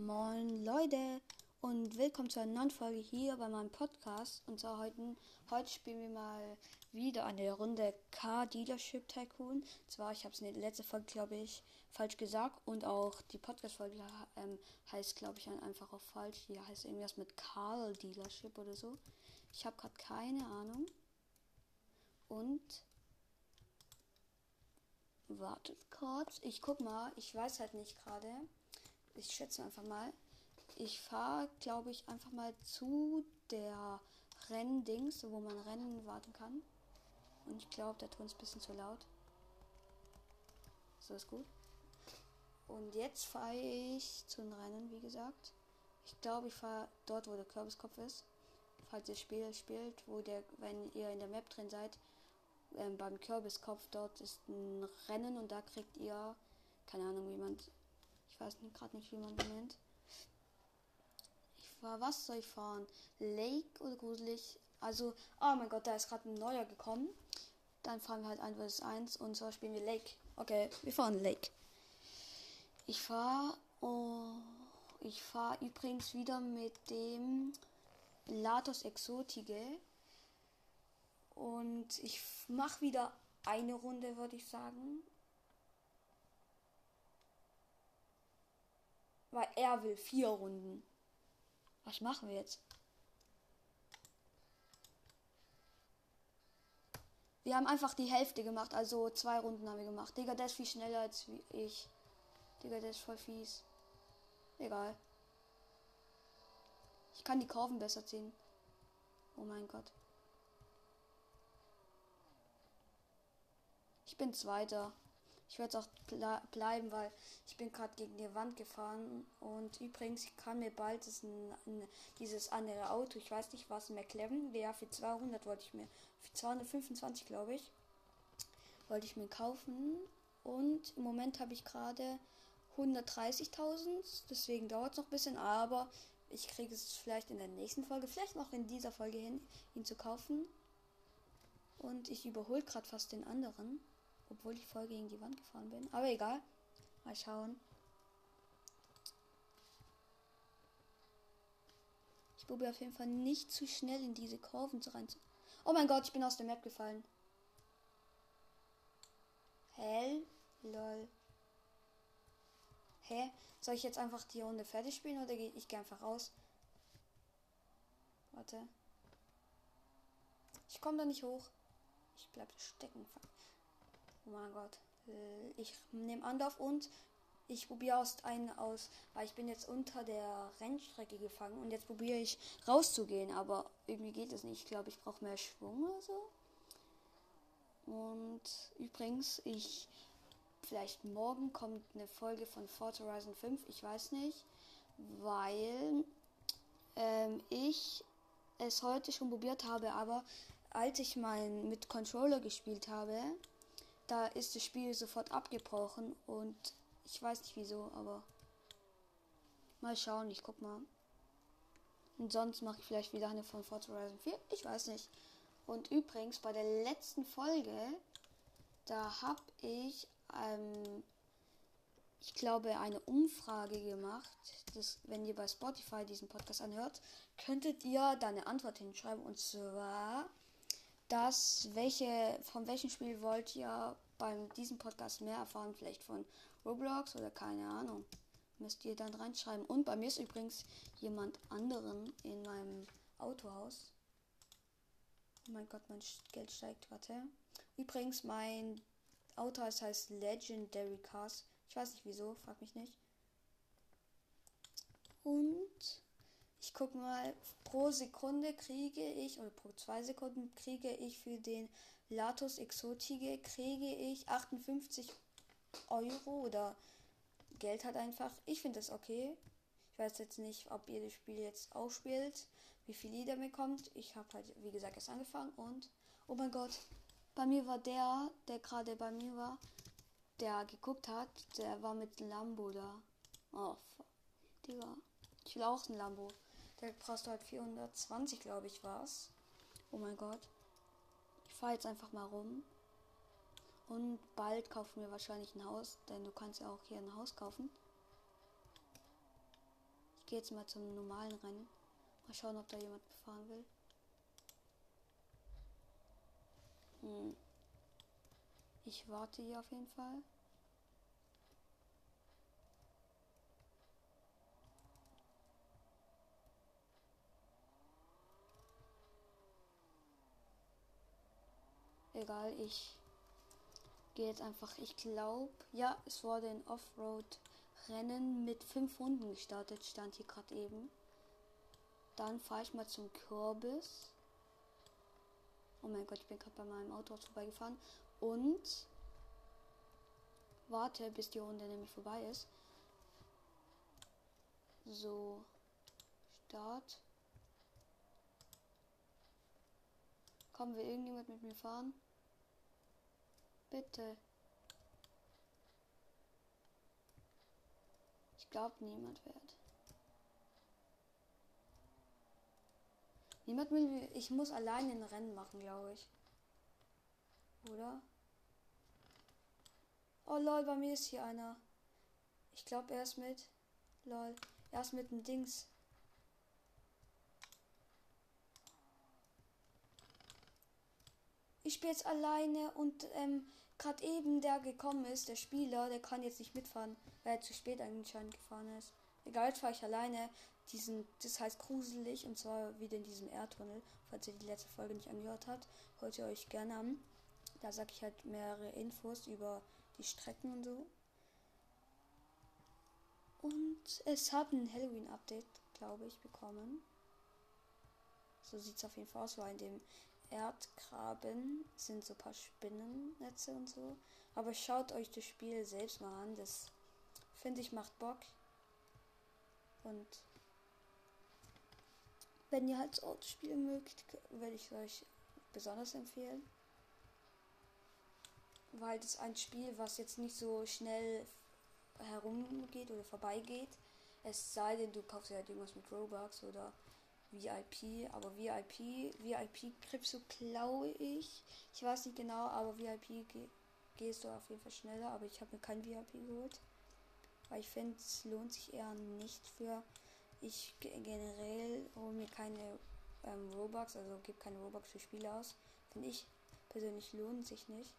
Moin Leute und willkommen zu einer neuen Folge hier bei meinem Podcast. Und zwar heute, heute spielen wir mal wieder eine Runde Car Dealership Tycoon. Zwar, ich habe es in der letzten Folge, glaube ich, falsch gesagt und auch die Podcast-Folge ähm, heißt, glaube ich, einfach auch falsch. Hier heißt irgendwas mit Car Dealership oder so. Ich habe gerade keine Ahnung. Und wartet kurz. Ich guck mal, ich weiß halt nicht gerade ich schätze einfach mal. Ich fahre, glaube ich, einfach mal zu der Renndings, wo man Rennen warten kann. Und ich glaube, der Ton ist ein bisschen zu laut. So ist gut. Und jetzt fahre ich zu den Rennen, wie gesagt. Ich glaube, ich fahre dort, wo der Kürbiskopf ist. Falls ihr Spiel spielt, wo der, wenn ihr in der Map drin seid, ähm, beim Kürbiskopf dort ist ein Rennen und da kriegt ihr, keine Ahnung, wie man ich weiß gerade nicht, wie man den nennt. Ich fahr, was soll ich fahren? Lake oder gruselig? Also, oh mein Gott, da ist gerade ein neuer gekommen. Dann fahren wir halt 1 vs 1 und zwar spielen wir Lake. Okay, wir fahren Lake. Ich fahre. Oh, ich fahre übrigens wieder mit dem Latos Exotige. Und ich mache wieder eine Runde, würde ich sagen. Weil er will vier Runden. Was machen wir jetzt? Wir haben einfach die Hälfte gemacht, also zwei Runden haben wir gemacht. Digga, der ist viel schneller als ich. Digga, der ist voll fies. Egal. Ich kann die Kurven besser ziehen. Oh mein Gott. Ich bin Zweiter. Ich werde auch bleiben, weil ich bin gerade gegen die Wand gefahren. Und übrigens, ich kann mir bald ein, dieses andere Auto, ich weiß nicht was, McLaren, wäre für 200 wollte ich mir, für 225 glaube ich, wollte ich mir kaufen. Und im Moment habe ich gerade 130.000, deswegen dauert es noch ein bisschen, aber ich kriege es vielleicht in der nächsten Folge, vielleicht noch in dieser Folge hin, ihn zu kaufen. Und ich überhole gerade fast den anderen. Obwohl ich voll gegen die Wand gefahren bin. Aber egal. Mal schauen. Ich probiere auf jeden Fall nicht zu schnell in diese Kurven zu rein. Oh mein Gott, ich bin aus der Map gefallen. Hell. Lol. Hä? Soll ich jetzt einfach die Runde fertig spielen oder gehe ich gehe einfach raus? Warte. Ich komme da nicht hoch. Ich bleibe stecken. Oh mein Gott. Äh, ich nehme Anlauf und ich probiere aus einen aus, weil ich bin jetzt unter der Rennstrecke gefangen und jetzt probiere ich rauszugehen, aber irgendwie geht es nicht. Ich glaube, ich brauche mehr Schwung oder so. Und übrigens, ich vielleicht morgen kommt eine Folge von Forza Horizon 5, ich weiß nicht, weil ähm, ich es heute schon probiert habe, aber als ich mal mit Controller gespielt habe, da ist das Spiel sofort abgebrochen und ich weiß nicht wieso, aber mal schauen, ich guck mal. Und sonst mache ich vielleicht wieder eine von Forza Horizon 4, ich weiß nicht. Und übrigens, bei der letzten Folge, da habe ich, ähm, ich glaube, eine Umfrage gemacht. Das, wenn ihr bei Spotify diesen Podcast anhört, könntet ihr da eine Antwort hinschreiben. Und zwar, das, welche, von welchem Spiel wollt ihr beim diesem Podcast mehr erfahren? Vielleicht von Roblox oder keine Ahnung. Müsst ihr dann reinschreiben. Und bei mir ist übrigens jemand anderen in meinem Autohaus. Oh mein Gott, mein Geld steigt. Warte. Übrigens, mein Autohaus heißt Legendary Cars. Ich weiß nicht wieso, frag mich nicht. Und ich gucke mal, pro Sekunde kriege ich, oder pro zwei Sekunden kriege ich für den Latus Exotige, kriege ich 58 Euro oder Geld hat einfach. Ich finde das okay. Ich weiß jetzt nicht, ob ihr das Spiel jetzt ausspielt, wie viel ihr damit kommt. Ich habe halt, wie gesagt, erst angefangen und, oh mein Gott, bei mir war der, der gerade bei mir war, der geguckt hat, der war mit Lambo da. Oh, Digga. Ich will auch ein Lambo. Der kostet halt 420, glaube ich, war's. Oh mein Gott. Ich fahre jetzt einfach mal rum. Und bald kaufen wir wahrscheinlich ein Haus, denn du kannst ja auch hier ein Haus kaufen. gehe jetzt mal zum normalen Rennen. Mal schauen, ob da jemand fahren will. Hm. Ich warte hier auf jeden Fall. Egal, ich gehe jetzt einfach. Ich glaube, ja, es wurde ein Offroad-Rennen mit fünf Runden gestartet, stand hier gerade eben. Dann fahre ich mal zum Kürbis. Oh mein Gott, ich bin gerade bei meinem Auto vorbeigefahren. Und warte, bis die Runde nämlich vorbei ist. So, Start. Kommen wir irgendjemand mit mir fahren? Bitte. Ich glaube, niemand wird. Niemand will. Ich muss alleine ein Rennen machen, glaube ich. Oder? Oh lol, bei mir ist hier einer. Ich glaube, er ist mit. Lol. Er ist mit dem Dings. Ich spiele jetzt alleine und ähm, gerade eben der gekommen ist, der Spieler, der kann jetzt nicht mitfahren, weil er zu spät anscheinend gefahren ist. Egal, jetzt fahre ich alleine. Diesen, das heißt gruselig und zwar wieder in diesem Erdtunnel. Falls ihr die letzte Folge nicht angehört habt, hört ihr euch gerne an. Da sage ich halt mehrere Infos über die Strecken und so. Und es hat ein Halloween-Update, glaube ich, bekommen. So sieht es auf jeden Fall aus, weil in dem Erdgraben sind so ein paar Spinnennetze und so. Aber schaut euch das Spiel selbst mal an. Das finde ich macht Bock. Und wenn ihr halt so spielen mögt, werde ich euch besonders empfehlen. Weil das ein Spiel, was jetzt nicht so schnell herumgeht oder vorbeigeht. Es sei denn, du kaufst ja halt irgendwas mit Robux oder VIP, aber VIP, VIP kriegst du, glaube ich. Ich weiß nicht genau, aber VIP ge gehst du auf jeden Fall schneller, aber ich habe mir kein VIP geholt. Weil ich finde, es lohnt sich eher nicht für. Ich generell hole mir keine ähm, Robux, also gebe keine Robux für Spiele aus. Finde ich persönlich lohnt sich nicht.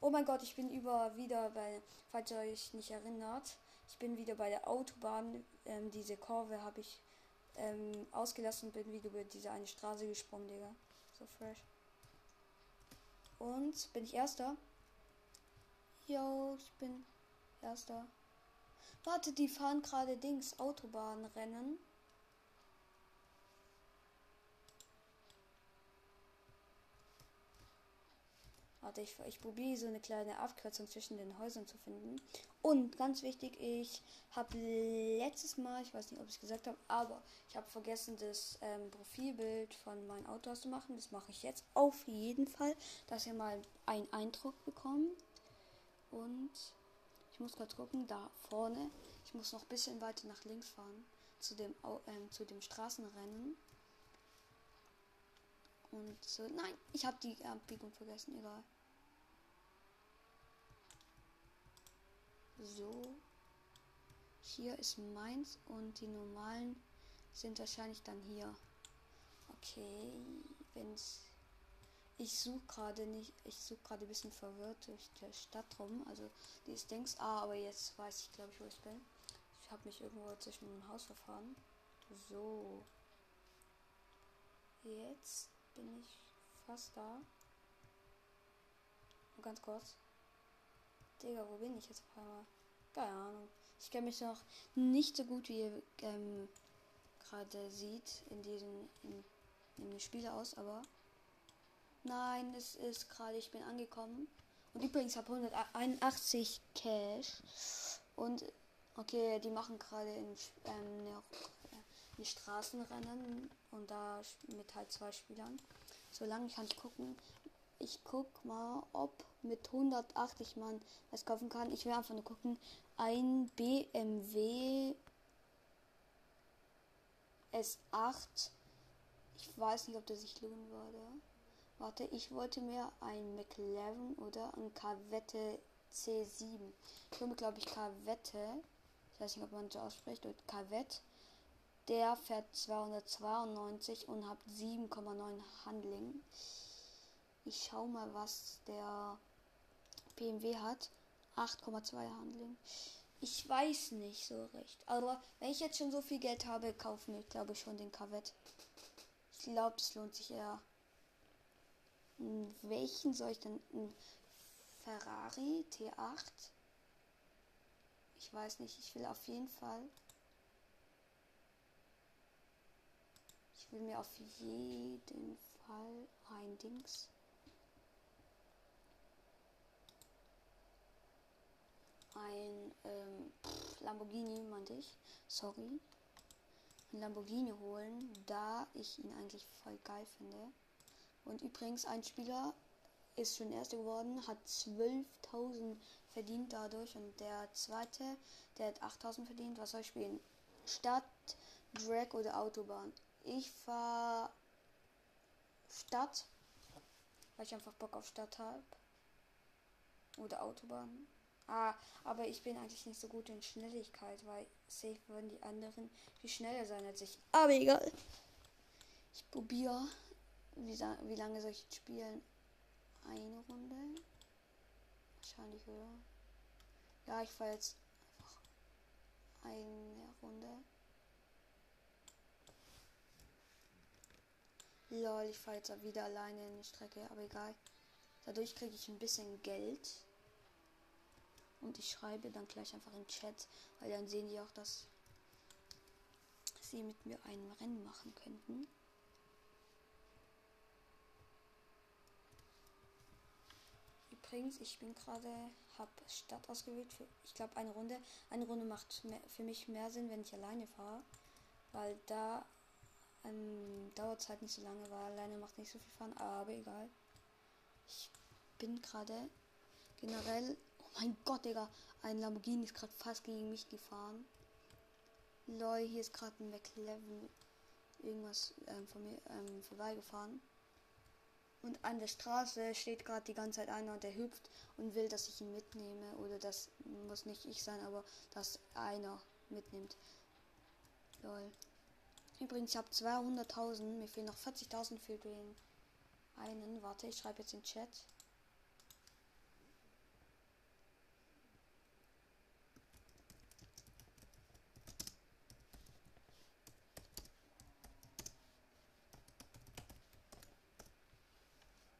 Oh mein Gott, ich bin über wieder bei, falls ihr euch nicht erinnert, ich bin wieder bei der Autobahn. Ähm, diese Kurve habe ich ähm, ausgelassen bin wieder über diese eine Straße gesprungen, Digga. So fresh. Und bin ich Erster? Yo, ich bin Erster. Warte, die fahren gerade Dings, Autobahnrennen. Warte, ich, ich probiere so eine kleine Abkürzung zwischen den Häusern zu finden. Und ganz wichtig, ich habe letztes Mal, ich weiß nicht, ob ich es gesagt habe, aber ich habe vergessen, das ähm, Profilbild von meinem Auto auszumachen. Das mache ich jetzt auf jeden Fall, dass ihr mal einen Eindruck bekommt. Und ich muss gerade gucken, da vorne. Ich muss noch ein bisschen weiter nach links fahren zu dem, ähm, zu dem Straßenrennen. Und so, nein, ich habe die Abbiegung vergessen, egal. So. Hier ist meins und die normalen sind wahrscheinlich dann hier. Okay, wenn's ich suche gerade nicht, ich suche gerade ein bisschen verwirrt durch die Stadt rum. Also die ist links, ah, aber jetzt weiß ich, glaube ich, wo ich bin. Ich habe mich irgendwo zwischen dem Haus verfahren. So. Jetzt bin ich fast da. Und ganz kurz. Digga, wo bin ich jetzt auf einmal? Keine Ahnung. Ich kenne mich noch nicht so gut, wie ihr ähm, gerade sieht, in diesem in, in Spiel aus, aber nein, es ist gerade, ich bin angekommen. Und übrigens habe 181 Cash. Und okay, die machen gerade ähm, ein Straßenrennen und da mit halt zwei Spielern. Solange kann ich gucken. Ich guck mal, ob mit 180 man es kaufen kann. Ich will einfach nur gucken. Ein BMW S8. Ich weiß nicht, ob der sich lohnen würde. Warte, ich wollte mir ein McLaren oder ein Corvette C7. Ich glaube ich, Corvette. Ich weiß nicht, ob man so ausspricht, oder Cavett. Der fährt 292 und hat 7,9 Handling. Ich schau mal, was der BMW hat. 8,2 Handling. Ich weiß nicht so recht. Aber wenn ich jetzt schon so viel Geld habe, kaufen wir, glaube ich, schon den Cavett. Ich glaube, das lohnt sich eher. Welchen soll ich denn? Ein Ferrari T8? Ich weiß nicht. Ich will auf jeden Fall. Will mir auf jeden Fall ein Dings. Ein ähm, Lamborghini, meinte ich. Sorry. Ein Lamborghini holen, da ich ihn eigentlich voll geil finde. Und übrigens, ein Spieler ist schon Erster geworden, hat 12.000 verdient dadurch. Und der zweite, der hat 8.000 verdient. Was soll ich spielen? Stadt, Drag oder Autobahn? Ich fahr Stadt, weil ich einfach Bock auf Stadt habe. Oder Autobahn. Ah, aber ich bin eigentlich nicht so gut in Schnelligkeit, weil safe würden die anderen viel schneller sein als ich. Aber egal. Ich probiere. Wie, wie lange soll ich spielen? Eine Runde? Wahrscheinlich, oder? Ja, ich fahre jetzt einfach eine Runde. Lol, ich fahre jetzt wieder alleine in die Strecke, aber egal. Dadurch kriege ich ein bisschen Geld. Und ich schreibe dann gleich einfach im Chat, weil dann sehen die auch, dass sie mit mir ein Rennen machen könnten. Übrigens, ich bin gerade, habe Stadt ausgewählt. Für, ich glaube, eine Runde. Eine Runde macht mehr, für mich mehr Sinn, wenn ich alleine fahre. Weil da ähm, dauert halt nicht so lange, weil alleine macht nicht so viel fahren. Aber egal. Ich bin gerade generell mein Gott, Digga. Ein Lamborghini ist gerade fast gegen mich gefahren. Lol, hier ist gerade ein McLaren irgendwas ähm, von mir ähm, vorbeigefahren. Und an der Straße steht gerade die ganze Zeit einer und der hüpft und will, dass ich ihn mitnehme. Oder das muss nicht ich sein, aber dass einer mitnimmt. Lol. Übrigens, ich habe 200.000. Mir fehlen noch 40.000 für den einen. Warte, ich schreibe jetzt in Chat.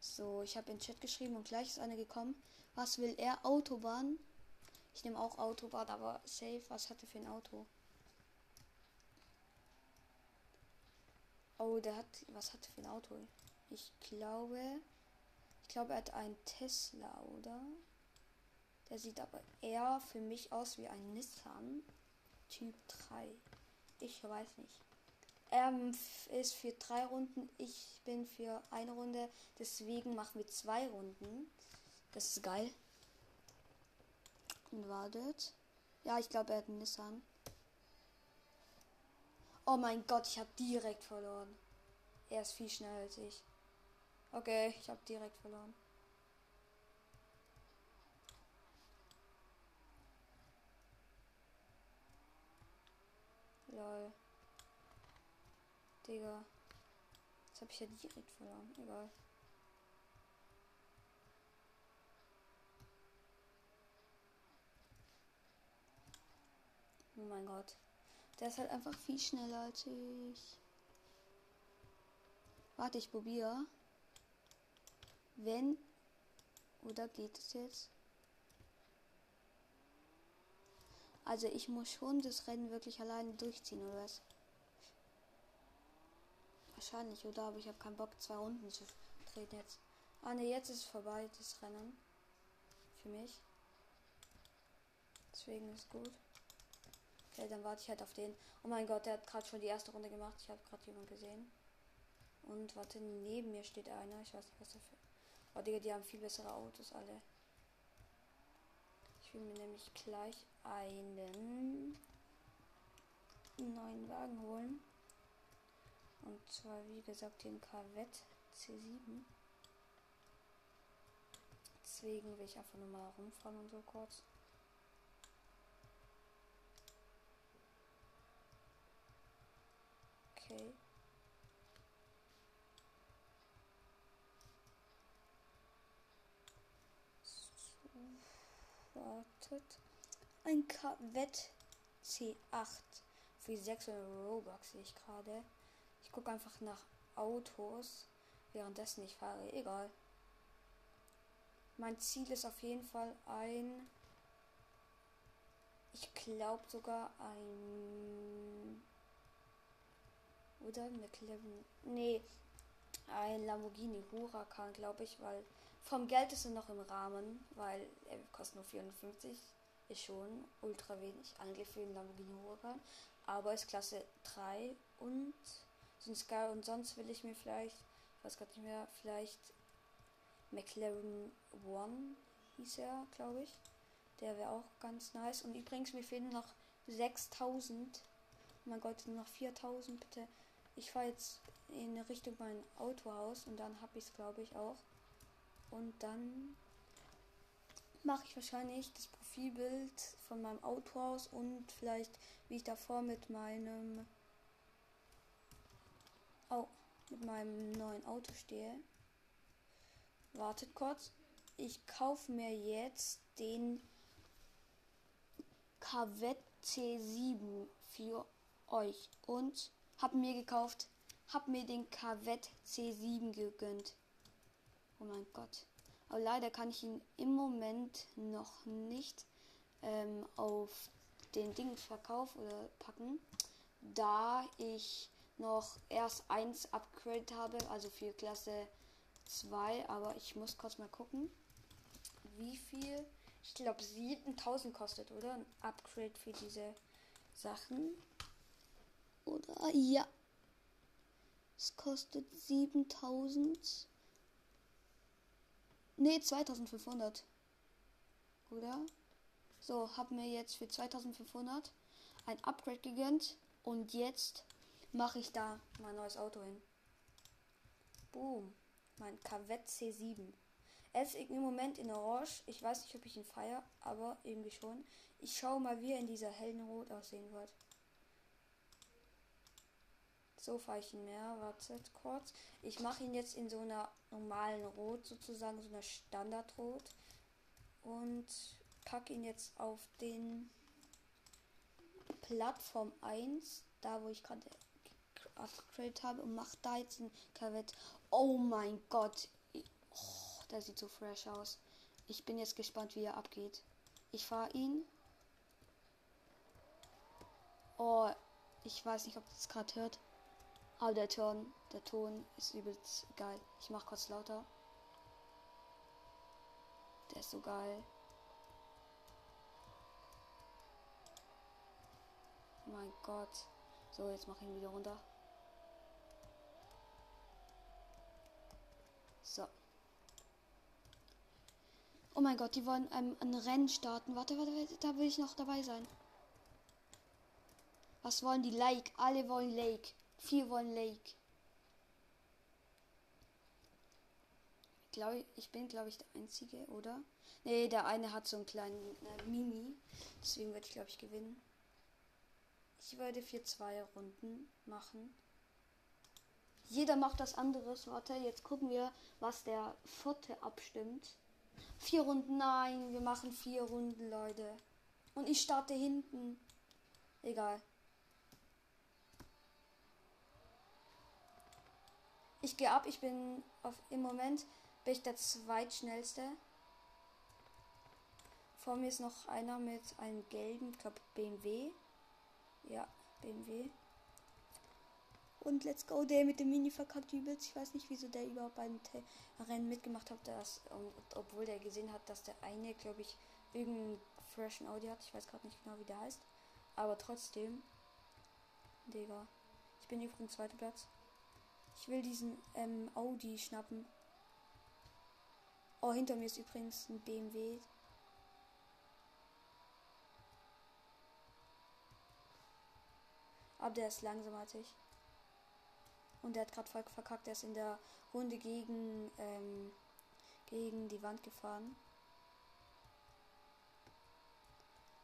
So, ich habe in Chat geschrieben und gleich ist eine gekommen. Was will er? Autobahn. Ich nehme auch Autobahn, aber safe. Was hat er für ein Auto? Oh, der hat. Was hat er für ein Auto? Ich glaube. Ich glaube, er hat einen Tesla, oder? Der sieht aber eher für mich aus wie ein Nissan Typ 3. Ich weiß nicht. Er ist für drei Runden, ich bin für eine Runde. Deswegen machen wir zwei Runden. Das ist geil. Und wartet. Ja, ich glaube, er hat einen Nissan. Oh mein Gott, ich habe direkt verloren. Er ist viel schneller als ich. Okay, ich habe direkt verloren. Lol. Digga. Jetzt habe ich ja direkt verloren. Egal. Oh mein Gott. Der ist halt einfach viel schneller als ich. Warte, ich probiere. Wenn. Oder geht es jetzt? Also ich muss schon das Rennen wirklich alleine durchziehen, oder was? Wahrscheinlich, oder? Aber ich habe keinen Bock, zwei Runden zu drehen jetzt. Ah ne, jetzt ist es vorbei, das Rennen. Für mich. Deswegen ist gut. Okay, dann warte ich halt auf den. Oh mein Gott, der hat gerade schon die erste Runde gemacht. Ich habe gerade jemanden gesehen. Und warte, neben mir steht einer. Ich weiß nicht, was dafür. Oh, Digga, die haben viel bessere Autos alle. Ich will mir nämlich gleich einen neuen Wagen holen. Und zwar, wie gesagt, den Corvette C7. Deswegen will ich einfach nur mal rumfahren und so kurz. Okay. So, wartet. Ein Corvette C8 für 600 Robux sehe ich gerade. Ich gucke einfach nach Autos, währenddessen ich fahre. Egal. Mein Ziel ist auf jeden Fall ein. Ich glaube sogar ein. Oder McLaren. Nee. Ein Lamborghini Huracan, glaube ich, weil vom Geld ist er noch im Rahmen, weil er kostet nur 450. Ist schon ultra wenig, eigentlich für einen Lamborghini Huracan. Aber ist Klasse 3 und sind Sky und sonst will ich mir vielleicht, ich weiß gar nicht mehr, vielleicht McLaren One hieß er, glaube ich. Der wäre auch ganz nice. Und übrigens, mir fehlen noch 6000. Oh mein Gott, nur noch 4000, bitte. Ich fahre jetzt in Richtung mein Autohaus und dann habe ich es, glaube ich, auch. Und dann mache ich wahrscheinlich das Profilbild von meinem Autohaus und vielleicht, wie ich davor mit meinem oh, mit meinem neuen Auto stehe. Wartet kurz. Ich kaufe mir jetzt den Corvette C7 für euch und habe mir gekauft, habe mir den Corvette C7 gegönnt. Oh mein Gott. Aber leider kann ich ihn im Moment noch nicht ähm, auf den Dingverkauf oder packen, da ich noch erst eins Upgrade habe, also für Klasse 2, aber ich muss kurz mal gucken, wie viel. Ich glaube 7000 kostet, oder? Ein Upgrade für diese Sachen. Oder ja. Es kostet 7000. Ne, 2500. Oder? So, haben wir jetzt für 2500 ein Upgrade gegönnt. Und jetzt mache ich da mein neues Auto hin. Boom. Mein Corvette C7. Er ist im Moment in Orange. Ich weiß nicht, ob ich ihn feiere, aber irgendwie schon. Ich schaue mal, wie er in dieser hellen Rot aussehen wird. So ihn mehr. Wartet kurz. Ich mache ihn jetzt in so einer normalen Rot, sozusagen, so einer Standardrot. Und packe ihn jetzt auf den Plattform 1, da wo ich gerade Upgrade habe und mache da jetzt ein Corvette. Oh mein Gott. Oh, der sieht so fresh aus. Ich bin jetzt gespannt, wie er abgeht. Ich fahre ihn. Oh, ich weiß nicht, ob das gerade hört. Aber der Ton, der Ton ist übelst geil. Ich mach kurz lauter. Der ist so geil. Mein Gott. So, jetzt mache ich ihn wieder runter. So. Oh mein Gott, die wollen ein, ein Rennen starten. Warte, warte, warte, da will ich noch dabei sein. Was wollen die? Lake. Alle wollen Lake. Vier wollen Lake. Ich glaube, ich bin, glaube ich, der Einzige, oder? Nee, der eine hat so einen kleinen äh, Mini. Deswegen würde ich, glaube ich, gewinnen. Ich vier zwei Runden machen. Jeder macht das anderes. Warte, jetzt gucken wir, was der vierte abstimmt. Vier Runden, nein, wir machen vier Runden, Leute. Und ich starte hinten. Egal. Ich gehe ab, ich bin auf im Moment bin ich der zweitschnellste. Vor mir ist noch einer mit einem gelben, ich glaube BMW. Ja, BMW. Und let's go, der mit dem Mini verkackt übelst. Ich weiß nicht, wieso der überhaupt beim Rennen mitgemacht hat, dass, obwohl der gesehen hat, dass der eine, glaube ich, irgendeinen freshen Audi hat. Ich weiß gerade nicht genau, wie der heißt. Aber trotzdem. Digga. Ich bin übrigens zweiter Platz. Ich will diesen ähm, Audi schnappen. Oh, hinter mir ist übrigens ein BMW. Aber der ist langsamer als ich. Und der hat gerade voll verkackt. Der ist in der Runde gegen, ähm, gegen die Wand gefahren.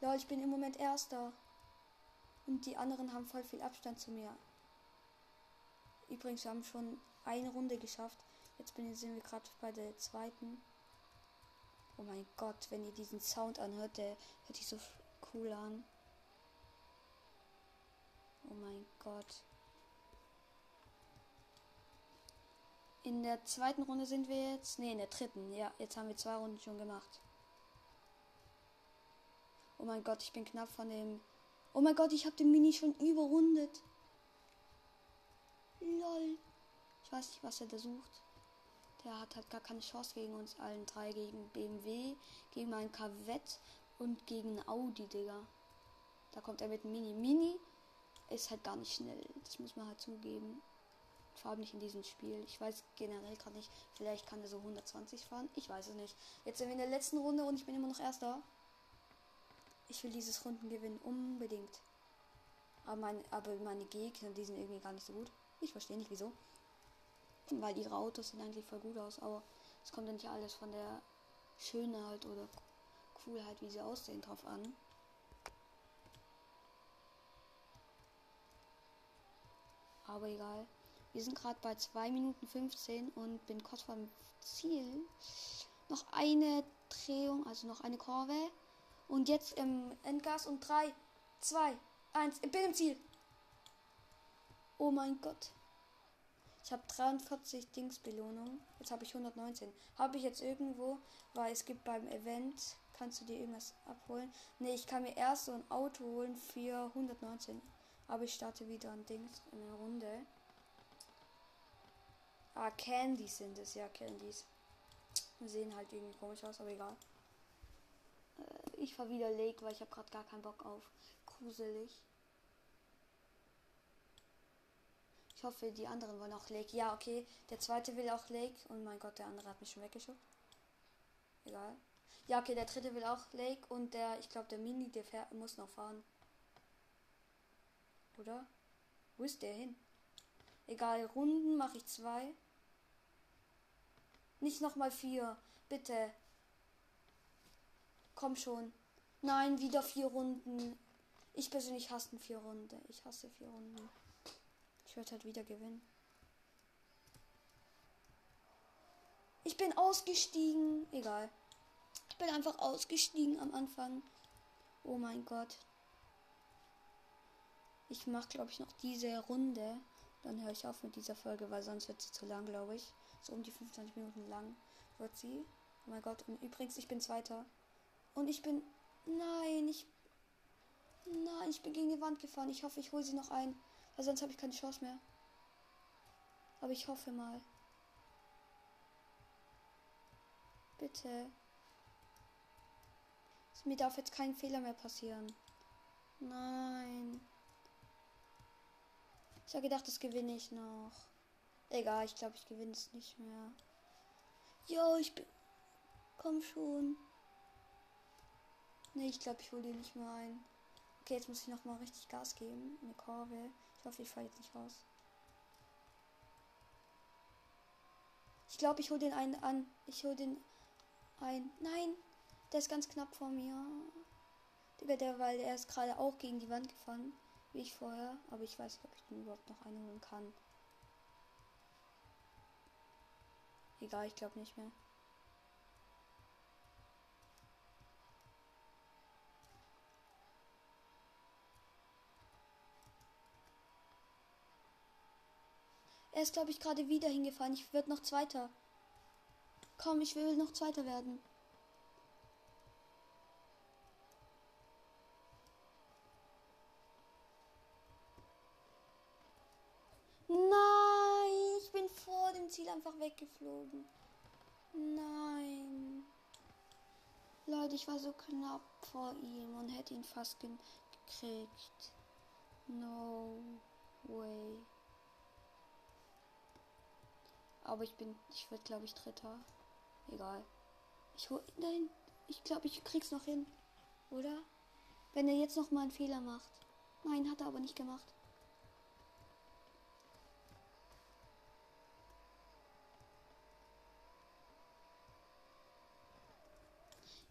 Lol, ich bin im Moment Erster. Und die anderen haben voll viel Abstand zu mir. Übrigens, wir haben schon eine Runde geschafft. Jetzt bin, sind wir gerade bei der zweiten. Oh mein Gott, wenn ihr diesen Sound anhört, der hört sich so cool an. Oh mein Gott. In der zweiten Runde sind wir jetzt. Ne, in der dritten. Ja, jetzt haben wir zwei Runden schon gemacht. Oh mein Gott, ich bin knapp von dem. Oh mein Gott, ich habe den Mini schon überrundet. Lol. Ich weiß nicht, was er da sucht. Der hat halt gar keine Chance gegen uns allen drei. Gegen BMW, gegen meinen Corvette und gegen Audi, Digga. Da kommt er mit Mini. Mini ist halt gar nicht schnell. Das muss man halt zugeben. Vor allem nicht in diesem Spiel. Ich weiß generell gerade nicht. Vielleicht kann er so 120 fahren. Ich weiß es nicht. Jetzt sind wir in der letzten Runde und ich bin immer noch Erster. Ich will dieses Runden gewinnen. Unbedingt. Aber, mein, aber meine Gegner, die sind irgendwie gar nicht so gut. Ich verstehe nicht wieso. Weil ihre Autos sehen eigentlich voll gut aus. Aber es kommt ja nicht alles von der Schönheit oder Coolheit, wie sie aussehen, drauf an. Aber egal. Wir sind gerade bei 2 Minuten 15 und bin kurz vom Ziel. Noch eine Drehung, also noch eine Kurve. Und jetzt im Endgas und 3, 2, 1. Ich bin im Ziel. Oh mein Gott. Ich habe 43 Dings Belohnung. Jetzt habe ich 119. Habe ich jetzt irgendwo, weil es gibt beim Event, kannst du dir irgendwas abholen? Ne, ich kann mir erst so ein Auto holen für 119. Aber ich starte wieder ein Dings in der Runde. Ah, Candies sind es, ja, Candies. Sehen halt irgendwie komisch aus, aber egal. Äh, ich fahr wieder Lake, weil ich habe gerade gar keinen Bock auf. Gruselig. Ich hoffe, die anderen wollen auch Lake. Ja, okay. Der zweite will auch Lake. Und mein Gott, der andere hat mich schon weggeschoben. Egal. Ja, okay, der dritte will auch Lake. Und der, ich glaube, der Mini, der fährt, muss noch fahren. Oder? Wo ist der hin? Egal, Runden mache ich zwei. Nicht nochmal vier. Bitte. Komm schon. Nein, wieder vier Runden. Ich persönlich hasse vier Runden. Ich hasse vier Runden. Ich werde halt wieder gewinnen. Ich bin ausgestiegen. Egal. Ich bin einfach ausgestiegen am Anfang. Oh mein Gott. Ich mache, glaube ich, noch diese Runde. Dann höre ich auf mit dieser Folge, weil sonst wird sie zu lang, glaube ich. So um die 25 Minuten lang wird sie. Oh mein Gott. Und übrigens, ich bin Zweiter. Und ich bin. Nein, ich. Nein, ich bin gegen die Wand gefahren. Ich hoffe, ich hole sie noch ein. Weil sonst habe ich keine Chance mehr. Aber ich hoffe mal. Bitte. Mir darf jetzt kein Fehler mehr passieren. Nein. Ich habe gedacht, das gewinne ich noch. Egal, ich glaube, ich gewinne es nicht mehr. Jo, ich bin. Komm schon. Nee, ich glaube, ich hole den nicht mehr ein. Okay, jetzt muss ich noch mal richtig Gas geben. Eine Kurve. Ich hoffe, ich falle jetzt nicht raus. Ich glaube, ich hole den einen an. Ich hole den ein. Nein, der ist ganz knapp vor mir. Digga, der, weil er ist gerade auch gegen die Wand gefahren, wie ich vorher. Aber ich weiß nicht, ob ich den überhaupt noch einholen kann. Egal, ich glaube nicht mehr. Er ist, glaube ich, gerade wieder hingefahren. Ich werde noch Zweiter. Komm, ich will noch Zweiter werden. Nein, ich bin vor dem Ziel einfach weggeflogen. Nein. Leute, ich war so knapp vor ihm und hätte ihn fast gekriegt. No way. Aber ich bin, ich werde glaube ich Dritter. Egal. Ich hol, nein, ich glaube, ich krieg's noch hin. Oder? Wenn er jetzt noch mal einen Fehler macht. Nein, hat er aber nicht gemacht.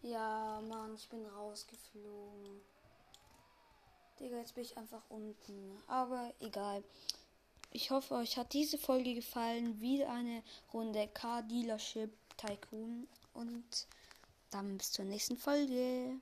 Ja, Mann, ich bin rausgeflogen. Digga, jetzt bin ich einfach unten. Aber egal. Ich hoffe, euch hat diese Folge gefallen. Wieder eine Runde Car Dealership Tycoon. Und dann bis zur nächsten Folge.